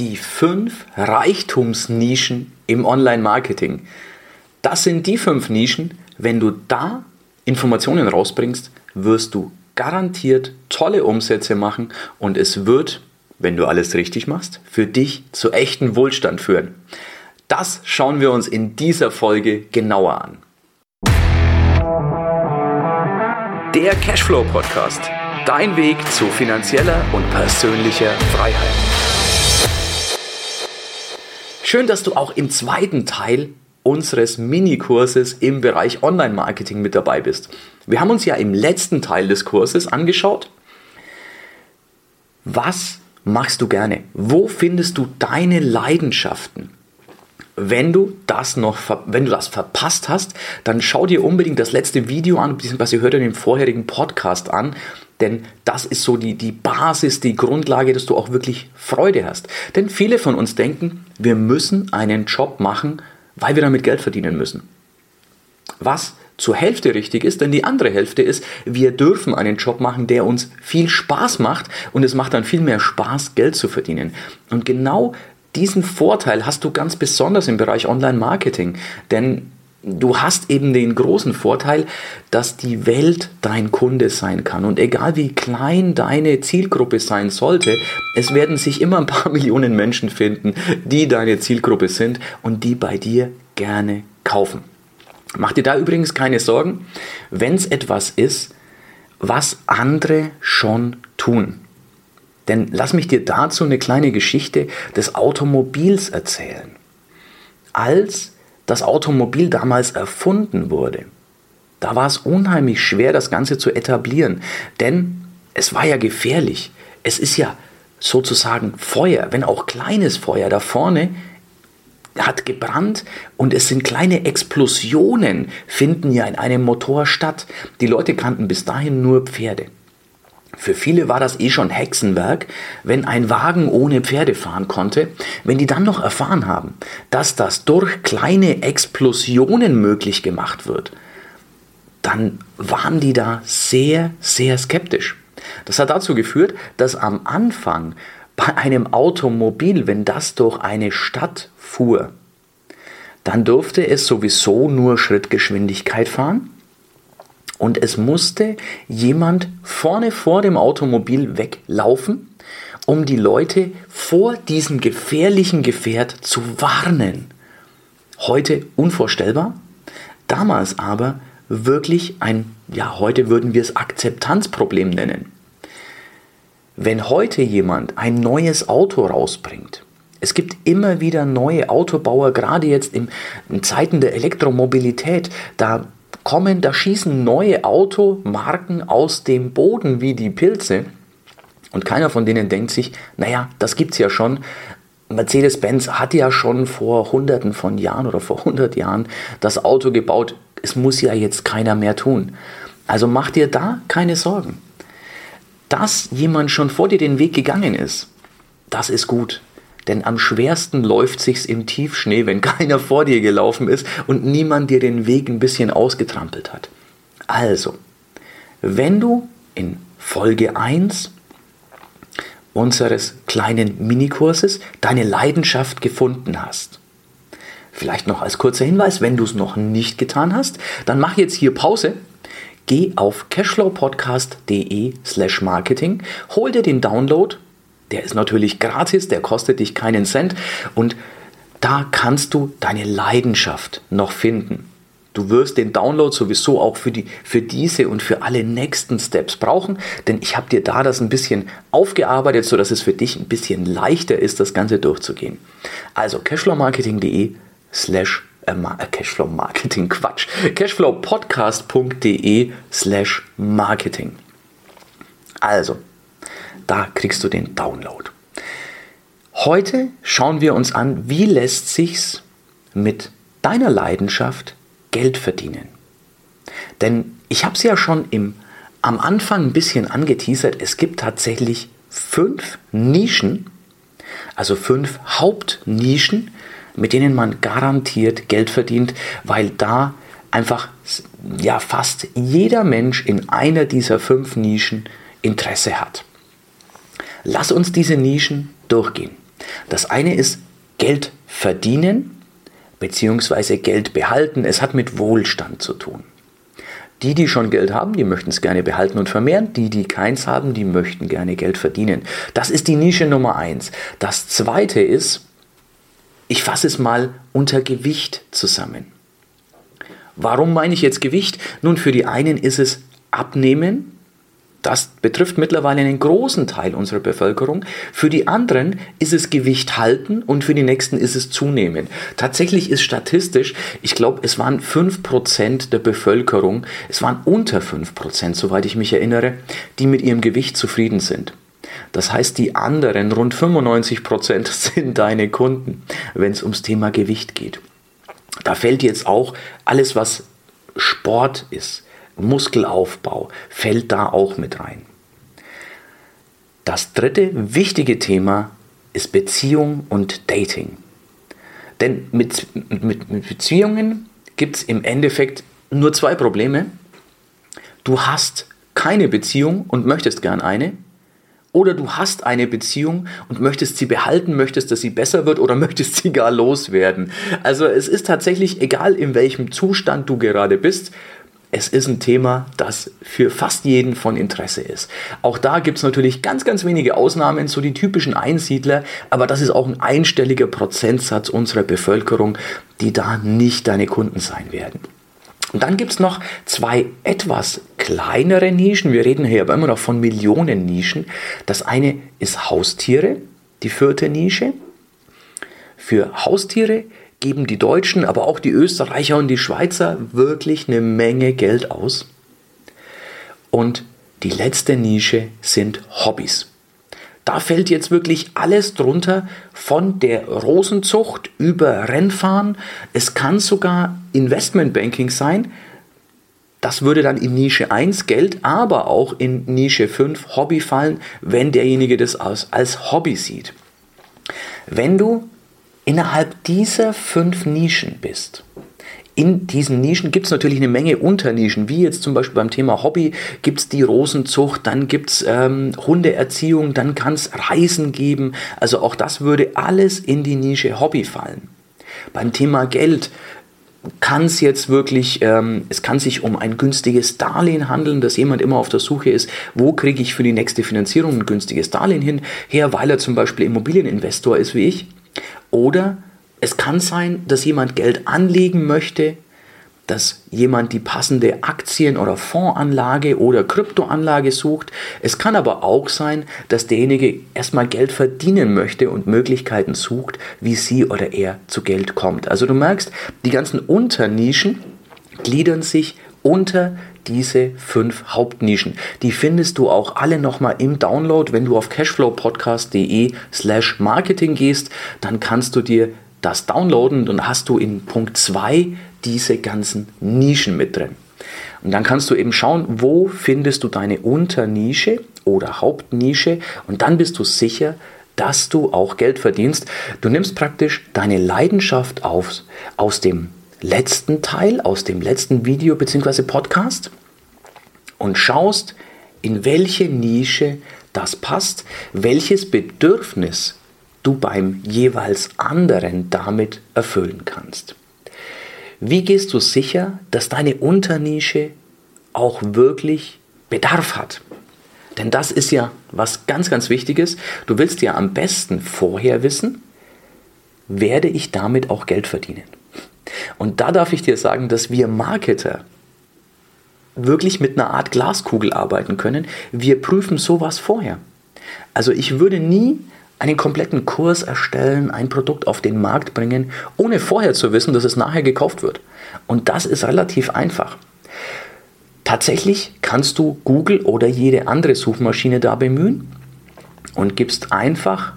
die fünf Reichtumsnischen im Online-Marketing. Das sind die fünf Nischen. Wenn du da Informationen rausbringst, wirst du garantiert tolle Umsätze machen und es wird, wenn du alles richtig machst, für dich zu echten Wohlstand führen. Das schauen wir uns in dieser Folge genauer an. Der Cashflow Podcast. Dein Weg zu finanzieller und persönlicher Freiheit. Schön, dass du auch im zweiten Teil unseres Minikurses im Bereich Online-Marketing mit dabei bist. Wir haben uns ja im letzten Teil des Kurses angeschaut, was machst du gerne? Wo findest du deine Leidenschaften? Wenn du das noch, wenn du das verpasst hast, dann schau dir unbedingt das letzte Video an, beziehungsweise hör dir den vorherigen Podcast an, denn das ist so die, die Basis, die Grundlage, dass du auch wirklich Freude hast. Denn viele von uns denken, wir müssen einen Job machen, weil wir damit Geld verdienen müssen. Was zur Hälfte richtig ist, denn die andere Hälfte ist, wir dürfen einen Job machen, der uns viel Spaß macht und es macht dann viel mehr Spaß, Geld zu verdienen. Und genau diesen Vorteil hast du ganz besonders im Bereich Online-Marketing, denn du hast eben den großen Vorteil, dass die Welt dein Kunde sein kann. Und egal wie klein deine Zielgruppe sein sollte, es werden sich immer ein paar Millionen Menschen finden, die deine Zielgruppe sind und die bei dir gerne kaufen. Mach dir da übrigens keine Sorgen, wenn es etwas ist, was andere schon tun. Denn lass mich dir dazu eine kleine Geschichte des Automobils erzählen. Als das Automobil damals erfunden wurde, da war es unheimlich schwer, das Ganze zu etablieren. Denn es war ja gefährlich. Es ist ja sozusagen Feuer, wenn auch kleines Feuer da vorne hat gebrannt und es sind kleine Explosionen, finden ja in einem Motor statt. Die Leute kannten bis dahin nur Pferde. Für viele war das eh schon Hexenwerk, wenn ein Wagen ohne Pferde fahren konnte. Wenn die dann noch erfahren haben, dass das durch kleine Explosionen möglich gemacht wird, dann waren die da sehr, sehr skeptisch. Das hat dazu geführt, dass am Anfang bei einem Automobil, wenn das durch eine Stadt fuhr, dann durfte es sowieso nur Schrittgeschwindigkeit fahren und es musste jemand vorne vor dem Automobil weglaufen, um die Leute vor diesem gefährlichen Gefährt zu warnen. Heute unvorstellbar, damals aber wirklich ein, ja, heute würden wir es Akzeptanzproblem nennen. Wenn heute jemand ein neues Auto rausbringt, es gibt immer wieder neue Autobauer, gerade jetzt in, Zeiten der Elektromobilität, da kommen, da schießen neue Automarken aus dem Boden wie die Pilze. Und keiner von denen denkt sich, naja, das gibt es ja schon. Mercedes-Benz hat ja schon vor hunderten von Jahren oder vor hundert Jahren das Auto gebaut. Es muss ja jetzt keiner mehr tun. Also mach dir da keine Sorgen. Dass jemand schon vor dir den Weg gegangen ist, das ist gut. Denn am schwersten läuft sich's im Tiefschnee, wenn keiner vor dir gelaufen ist und niemand dir den Weg ein bisschen ausgetrampelt hat. Also, wenn du in Folge 1 unseres kleinen Minikurses deine Leidenschaft gefunden hast, Vielleicht noch als kurzer Hinweis, wenn du es noch nicht getan hast, dann mach jetzt hier Pause. Geh auf cashflowpodcast.de slash marketing, hol dir den Download der ist natürlich gratis, der kostet dich keinen Cent und da kannst du deine Leidenschaft noch finden. Du wirst den Download sowieso auch für, die, für diese und für alle nächsten Steps brauchen, denn ich habe dir da das ein bisschen aufgearbeitet, sodass es für dich ein bisschen leichter ist, das Ganze durchzugehen. Also cashflowmarketing.de slash äh, äh, Cashflow Marketing, Quatsch, cashflowpodcast.de slash Marketing. Also, da kriegst du den Download. Heute schauen wir uns an, wie lässt sich's mit deiner Leidenschaft Geld verdienen. Denn ich habe es ja schon im, am Anfang ein bisschen angeteasert, es gibt tatsächlich fünf Nischen, also fünf Hauptnischen, mit denen man garantiert Geld verdient, weil da einfach ja fast jeder Mensch in einer dieser fünf Nischen Interesse hat. Lass uns diese Nischen durchgehen. Das eine ist Geld verdienen bzw. Geld behalten. Es hat mit Wohlstand zu tun. Die, die schon Geld haben, die möchten es gerne behalten und vermehren. Die, die keins haben, die möchten gerne Geld verdienen. Das ist die Nische Nummer eins. Das zweite ist, ich fasse es mal unter Gewicht zusammen. Warum meine ich jetzt Gewicht? Nun, für die einen ist es Abnehmen, das betrifft mittlerweile einen großen Teil unserer Bevölkerung. Für die anderen ist es Gewicht halten und für die nächsten ist es zunehmen. Tatsächlich ist statistisch, ich glaube, es waren 5% der Bevölkerung, es waren unter 5%, soweit ich mich erinnere, die mit ihrem Gewicht zufrieden sind. Das heißt, die anderen rund 95% sind deine Kunden, wenn es ums Thema Gewicht geht. Da fällt jetzt auch alles, was Sport ist Muskelaufbau fällt da auch mit rein. Das dritte wichtige Thema ist Beziehung und Dating. Denn mit, mit, mit Beziehungen gibt es im Endeffekt nur zwei Probleme. Du hast keine Beziehung und möchtest gern eine. Oder du hast eine Beziehung und möchtest sie behalten, möchtest, dass sie besser wird oder möchtest sie gar loswerden. Also es ist tatsächlich egal, in welchem Zustand du gerade bist, es ist ein Thema, das für fast jeden von Interesse ist. Auch da gibt es natürlich ganz, ganz wenige Ausnahmen, so die typischen Einsiedler, aber das ist auch ein einstelliger Prozentsatz unserer Bevölkerung, die da nicht deine Kunden sein werden. Und dann gibt es noch zwei etwas kleinere Nischen. Wir reden hier aber immer noch von Millionen Nischen. Das eine ist Haustiere, die vierte Nische. Für Haustiere geben die Deutschen, aber auch die Österreicher und die Schweizer wirklich eine Menge Geld aus. Und die letzte Nische sind Hobbys. Da fällt jetzt wirklich alles drunter, von der Rosenzucht über Rennfahren. Es kann sogar Investmentbanking sein. Das würde dann in Nische 1 Geld, aber auch in Nische 5 Hobby fallen, wenn derjenige das als, als Hobby sieht. Wenn du innerhalb dieser fünf Nischen bist, in diesen Nischen gibt es natürlich eine Menge Unternischen, wie jetzt zum Beispiel beim Thema Hobby gibt es die Rosenzucht, dann gibt es ähm, Hundeerziehung, dann kann es Reisen geben. Also auch das würde alles in die Nische Hobby fallen. Beim Thema Geld kann es jetzt wirklich, ähm, es kann sich um ein günstiges Darlehen handeln, dass jemand immer auf der Suche ist, wo kriege ich für die nächste Finanzierung ein günstiges Darlehen hin, her, weil er zum Beispiel Immobilieninvestor ist wie ich oder es kann sein, dass jemand Geld anlegen möchte, dass jemand die passende Aktien- oder Fondsanlage oder Kryptoanlage sucht. Es kann aber auch sein, dass derjenige erstmal Geld verdienen möchte und Möglichkeiten sucht, wie sie oder er zu Geld kommt. Also du merkst, die ganzen Unternischen gliedern sich unter diese fünf Hauptnischen. Die findest du auch alle nochmal im Download. Wenn du auf cashflowpodcast.de slash marketing gehst, dann kannst du dir das downloaden und hast du in Punkt 2 diese ganzen Nischen mit drin. Und dann kannst du eben schauen, wo findest du deine Unternische oder Hauptnische und dann bist du sicher, dass du auch Geld verdienst. Du nimmst praktisch deine Leidenschaft auf, aus dem letzten Teil, aus dem letzten Video bzw. Podcast und schaust, in welche Nische das passt, welches Bedürfnis du beim jeweils anderen damit erfüllen kannst. Wie gehst du sicher, dass deine Unternische auch wirklich Bedarf hat? Denn das ist ja was ganz, ganz Wichtiges. Du willst ja am besten vorher wissen, werde ich damit auch Geld verdienen. Und da darf ich dir sagen, dass wir Marketer wirklich mit einer Art Glaskugel arbeiten können. Wir prüfen sowas vorher. Also ich würde nie einen kompletten Kurs erstellen, ein Produkt auf den Markt bringen, ohne vorher zu wissen, dass es nachher gekauft wird. Und das ist relativ einfach. Tatsächlich kannst du Google oder jede andere Suchmaschine da bemühen und gibst einfach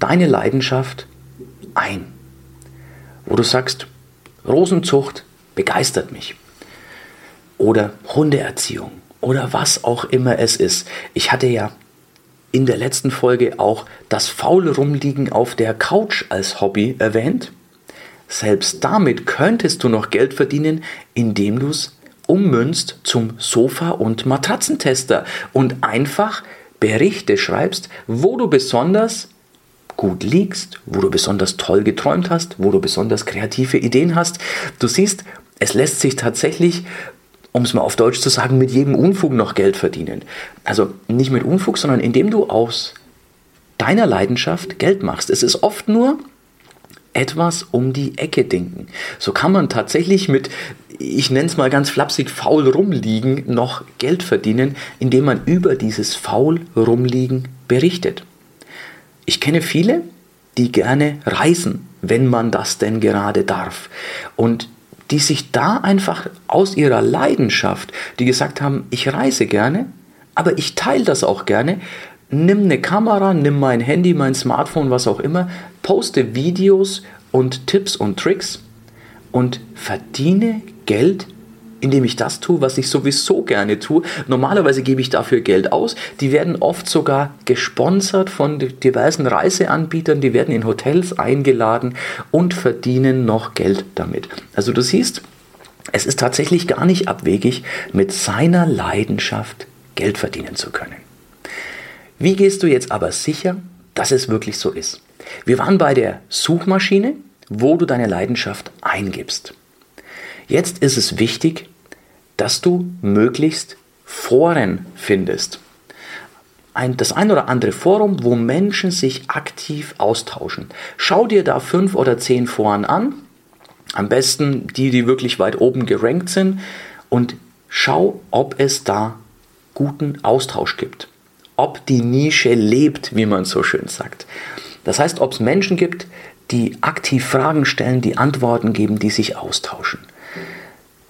deine Leidenschaft ein. Wo du sagst, Rosenzucht begeistert mich. Oder Hundeerziehung oder was auch immer es ist. Ich hatte ja in der letzten Folge auch das faule Rumliegen auf der Couch als Hobby erwähnt. Selbst damit könntest du noch Geld verdienen, indem du es ummünzt zum Sofa- und Matratzentester und einfach Berichte schreibst, wo du besonders gut liegst, wo du besonders toll geträumt hast, wo du besonders kreative Ideen hast. Du siehst, es lässt sich tatsächlich, um es mal auf Deutsch zu sagen, mit jedem Unfug noch Geld verdienen. Also nicht mit Unfug, sondern indem du aus deiner Leidenschaft Geld machst. Es ist oft nur etwas um die Ecke denken. So kann man tatsächlich mit, ich nenne es mal ganz flapsig, faul rumliegen, noch Geld verdienen, indem man über dieses faul rumliegen berichtet. Ich kenne viele, die gerne reisen, wenn man das denn gerade darf. Und die sich da einfach aus ihrer Leidenschaft, die gesagt haben, ich reise gerne, aber ich teile das auch gerne, nimm eine Kamera, nimm mein Handy, mein Smartphone, was auch immer, poste Videos und Tipps und Tricks und verdiene Geld indem ich das tue, was ich sowieso gerne tue. Normalerweise gebe ich dafür Geld aus. Die werden oft sogar gesponsert von diversen Reiseanbietern, die werden in Hotels eingeladen und verdienen noch Geld damit. Also du siehst, es ist tatsächlich gar nicht abwegig, mit seiner Leidenschaft Geld verdienen zu können. Wie gehst du jetzt aber sicher, dass es wirklich so ist? Wir waren bei der Suchmaschine, wo du deine Leidenschaft eingibst. Jetzt ist es wichtig, dass du möglichst Foren findest. Ein, das ein oder andere Forum, wo Menschen sich aktiv austauschen. Schau dir da fünf oder zehn Foren an. Am besten die, die wirklich weit oben gerankt sind. Und schau, ob es da guten Austausch gibt. Ob die Nische lebt, wie man so schön sagt. Das heißt, ob es Menschen gibt, die aktiv Fragen stellen, die Antworten geben, die sich austauschen.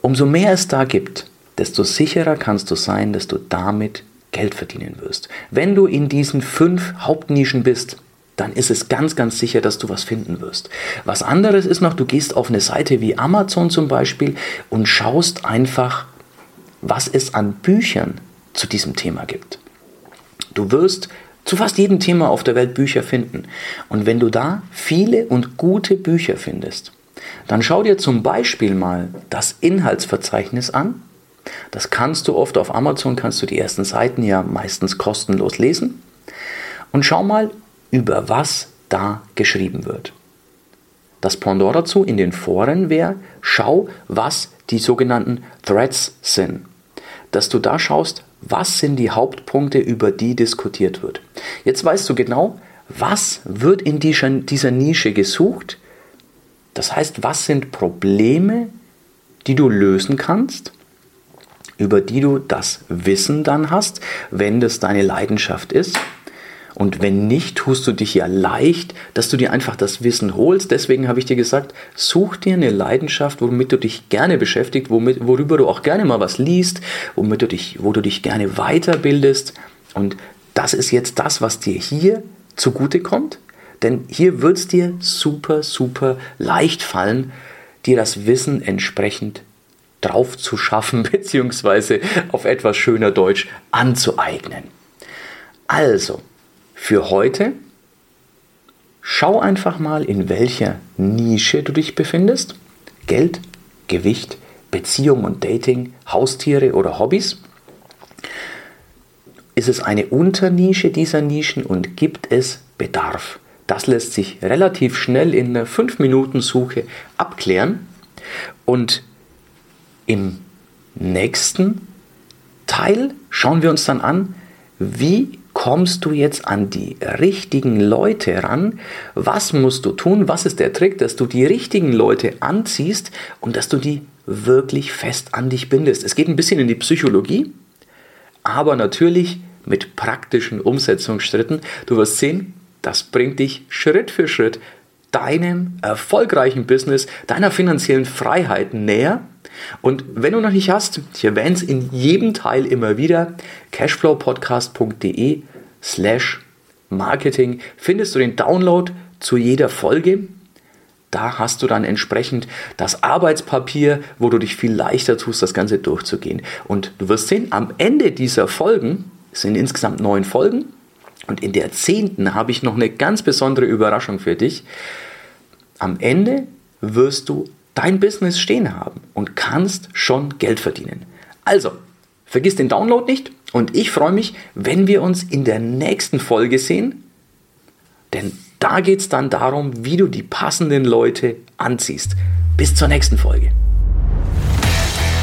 Umso mehr es da gibt, desto sicherer kannst du sein, dass du damit Geld verdienen wirst. Wenn du in diesen fünf Hauptnischen bist, dann ist es ganz, ganz sicher, dass du was finden wirst. Was anderes ist noch, du gehst auf eine Seite wie Amazon zum Beispiel und schaust einfach, was es an Büchern zu diesem Thema gibt. Du wirst zu fast jedem Thema auf der Welt Bücher finden. Und wenn du da viele und gute Bücher findest, dann schau dir zum Beispiel mal das Inhaltsverzeichnis an. Das kannst du oft auf Amazon, kannst du die ersten Seiten ja meistens kostenlos lesen. Und schau mal, über was da geschrieben wird. Das Pendant dazu in den Foren wäre, schau, was die sogenannten Threads sind. Dass du da schaust, was sind die Hauptpunkte, über die diskutiert wird. Jetzt weißt du genau, was wird in dieser Nische gesucht, das heißt, was sind Probleme, die du lösen kannst, über die du das Wissen dann hast, wenn das deine Leidenschaft ist? Und wenn nicht, tust du dich ja leicht, dass du dir einfach das Wissen holst. Deswegen habe ich dir gesagt, such dir eine Leidenschaft, womit du dich gerne beschäftigst, womit, worüber du auch gerne mal was liest, womit du dich, wo du dich gerne weiterbildest. Und das ist jetzt das, was dir hier zugute kommt. Denn hier wird es dir super, super leicht fallen, dir das Wissen entsprechend drauf zu schaffen, beziehungsweise auf etwas schöner Deutsch anzueignen. Also, für heute schau einfach mal, in welcher Nische du dich befindest. Geld, Gewicht, Beziehung und Dating, Haustiere oder Hobbys. Ist es eine Unternische dieser Nischen und gibt es Bedarf? Das lässt sich relativ schnell in einer 5-Minuten-Suche abklären. Und im nächsten Teil schauen wir uns dann an, wie kommst du jetzt an die richtigen Leute ran? Was musst du tun? Was ist der Trick, dass du die richtigen Leute anziehst und dass du die wirklich fest an dich bindest? Es geht ein bisschen in die Psychologie, aber natürlich mit praktischen Umsetzungsschritten. Du wirst sehen, das bringt dich Schritt für Schritt deinem erfolgreichen Business, deiner finanziellen Freiheit näher. Und wenn du noch nicht hast, ich erwähne es in jedem Teil immer wieder, cashflowpodcast.de slash Marketing findest du den Download zu jeder Folge. Da hast du dann entsprechend das Arbeitspapier, wo du dich viel leichter tust, das Ganze durchzugehen. Und du wirst sehen, am Ende dieser Folgen, es sind insgesamt neun Folgen, und in der zehnten habe ich noch eine ganz besondere Überraschung für dich. Am Ende wirst du dein Business stehen haben und kannst schon Geld verdienen. Also, vergiss den Download nicht und ich freue mich, wenn wir uns in der nächsten Folge sehen, denn Da geht es dann darum, wie du die passenden Leute anziehst. Bis zur nächsten Folge.